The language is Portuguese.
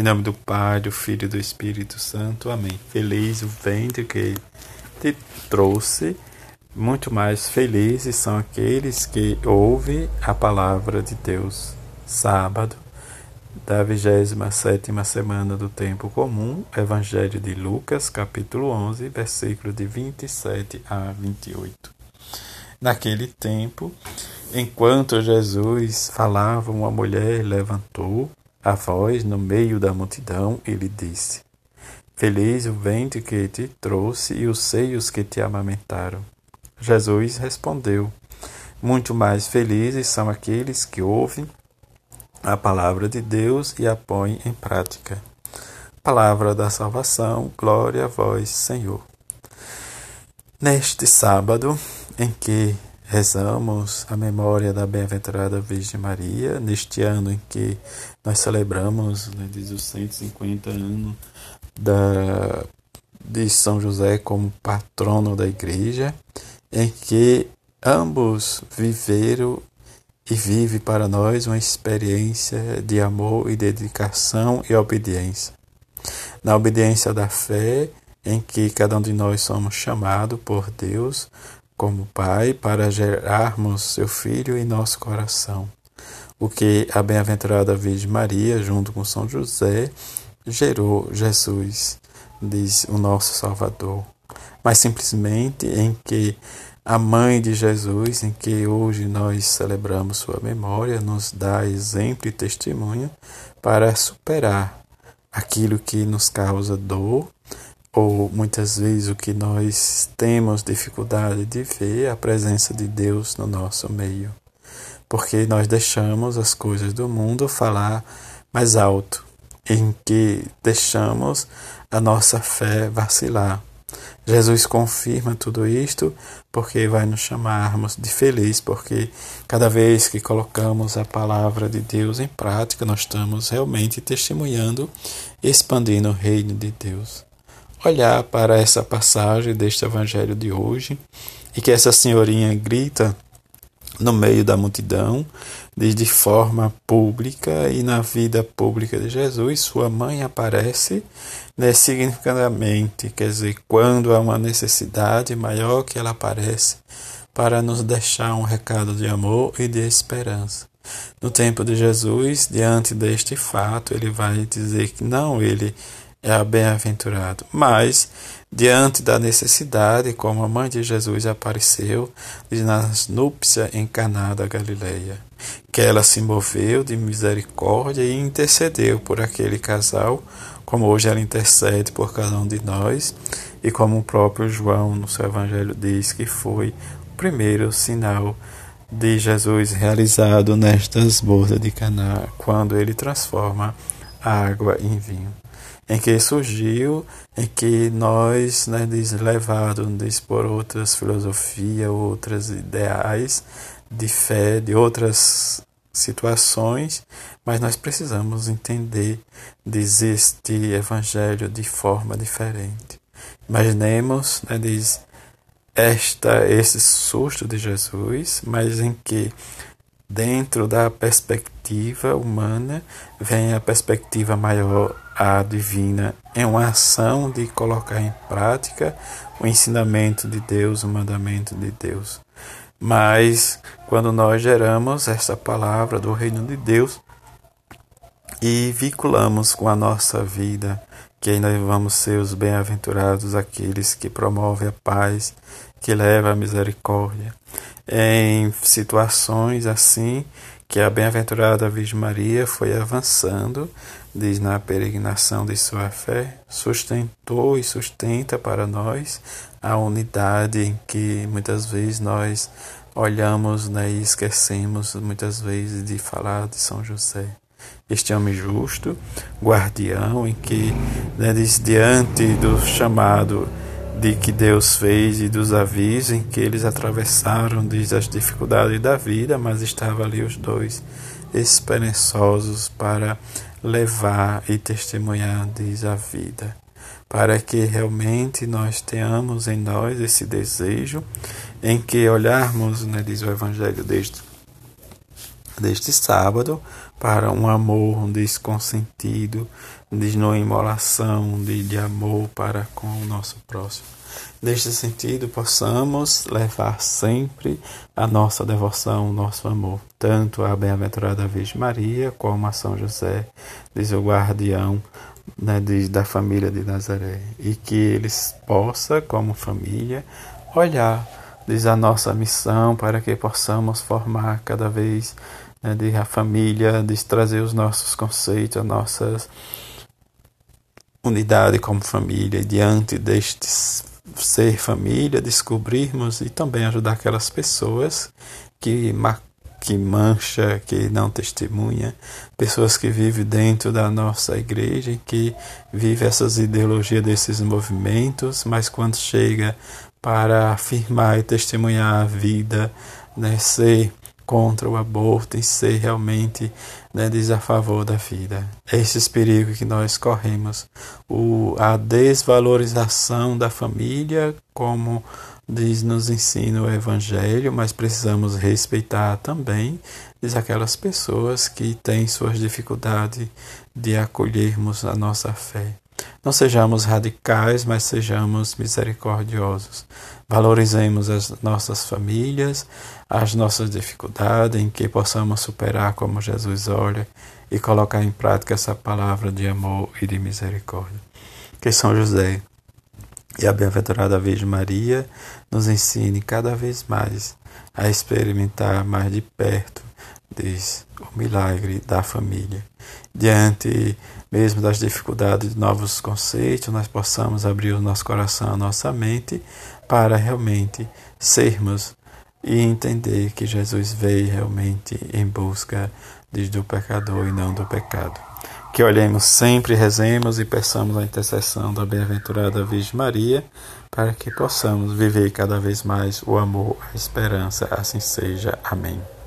Em nome do Pai, do Filho e do Espírito Santo. Amém. Feliz o ventre que te trouxe. Muito mais felizes são aqueles que ouvem a palavra de Deus. Sábado da 27 semana do tempo comum, Evangelho de Lucas, capítulo 11, versículo de 27 a 28. Naquele tempo, enquanto Jesus falava, uma mulher levantou a voz no meio da multidão e lhe disse: Feliz o ventre que te trouxe e os seios que te amamentaram. Jesus respondeu: Muito mais felizes são aqueles que ouvem a palavra de Deus e a põem em prática. Palavra da salvação, glória a vós, Senhor. Neste sábado, em que rezamos a memória da bem-aventurada Virgem Maria, neste ano em que nós celebramos né, os 150 anos da, de São José como patrono da Igreja, em que ambos viveram e vive para nós uma experiência de amor e dedicação e obediência. Na obediência da fé, em que cada um de nós somos chamados por Deus como Pai para gerarmos seu Filho em nosso coração. O que a bem-aventurada Virgem Maria, junto com São José, gerou Jesus, diz o nosso Salvador. Mas simplesmente em que a mãe de Jesus, em que hoje nós celebramos sua memória, nos dá exemplo e testemunho para superar aquilo que nos causa dor ou muitas vezes o que nós temos dificuldade de ver a presença de Deus no nosso meio, porque nós deixamos as coisas do mundo falar mais alto, em que deixamos a nossa fé vacilar. Jesus confirma tudo isto porque vai nos chamarmos de feliz, porque cada vez que colocamos a palavra de Deus em prática, nós estamos realmente testemunhando, expandindo o reino de Deus olhar para essa passagem deste evangelho de hoje e que essa senhorinha grita no meio da multidão, de forma pública e na vida pública de Jesus, sua mãe aparece né, significativamente, quer dizer, quando há uma necessidade maior que ela aparece para nos deixar um recado de amor e de esperança. No tempo de Jesus, diante deste fato, ele vai dizer que não, ele é bem-aventurado. Mas, diante da necessidade, como a mãe de Jesus apareceu nas núpcias em Caná da Galileia, que ela se moveu de misericórdia e intercedeu por aquele casal, como hoje ela intercede por cada um de nós, e como o próprio João no seu evangelho diz que foi o primeiro sinal de Jesus realizado nestas bordas de Caná, quando ele transforma a água em vinho em que surgiu, em que nós, né, levados por outras filosofias, outras ideais de fé, de outras situações, mas nós precisamos entender este evangelho de forma diferente. Imaginemos, né, diz esta esse susto de Jesus, mas em que dentro da perspectiva humana vem a perspectiva maior a divina é uma ação de colocar em prática o ensinamento de Deus, o mandamento de Deus. Mas quando nós geramos essa palavra do reino de Deus e vinculamos com a nossa vida, que nós vamos ser os bem-aventurados, aqueles que promovem a paz, que levam a misericórdia. Em situações assim, que a bem-aventurada Virgem Maria foi avançando, diz na peregrinação de sua fé, sustentou e sustenta para nós a unidade que muitas vezes nós olhamos né, e esquecemos muitas vezes de falar de São José. Este homem justo, guardião, em que né, diz, diante do chamado de que Deus fez e dos avisos em que eles atravessaram desde as dificuldades da vida, mas estavam ali os dois esperançosos para levar e testemunhar diz a vida, para que realmente nós tenhamos em nós esse desejo em que olharmos, né, diz o Evangelho desde deste sábado para um amor desconsentido, de não imolação, de, de amor para com o nosso próximo. Neste sentido, possamos levar sempre a nossa devoção, o nosso amor, tanto à bem-aventurada Virgem Maria como a São José, diz o guardião né, da família de Nazaré, e que eles possam, como família, olhar diz a nossa missão para que possamos formar cada vez né, de a família, de trazer os nossos conceitos, a nossa unidade como família, diante deste ser família, descobrirmos e também ajudar aquelas pessoas que que mancha, que não testemunha, pessoas que vivem dentro da nossa igreja e que vivem essas ideologias desses movimentos, mas quando chega para afirmar e testemunhar a vida, né, ser contra o aborto e ser realmente né, a favor da vida. É esse perigo que nós corremos, o, a desvalorização da família, como diz nos ensina o Evangelho, mas precisamos respeitar também diz aquelas pessoas que têm suas dificuldades de acolhermos a nossa fé. Não sejamos radicais, mas sejamos misericordiosos. Valorizemos as nossas famílias, as nossas dificuldades, em que possamos superar como Jesus olha e colocar em prática essa palavra de amor e de misericórdia. Que São José e a bem-aventurada Virgem Maria nos ensine cada vez mais a experimentar mais de perto diz, o milagre da família. Diante mesmo das dificuldades de novos conceitos, nós possamos abrir o nosso coração, a nossa mente, para realmente sermos e entender que Jesus veio realmente em busca do pecador e não do pecado. Que olhemos sempre, rezemos e peçamos a intercessão da bem-aventurada Virgem Maria, para que possamos viver cada vez mais o amor, a esperança, assim seja. Amém.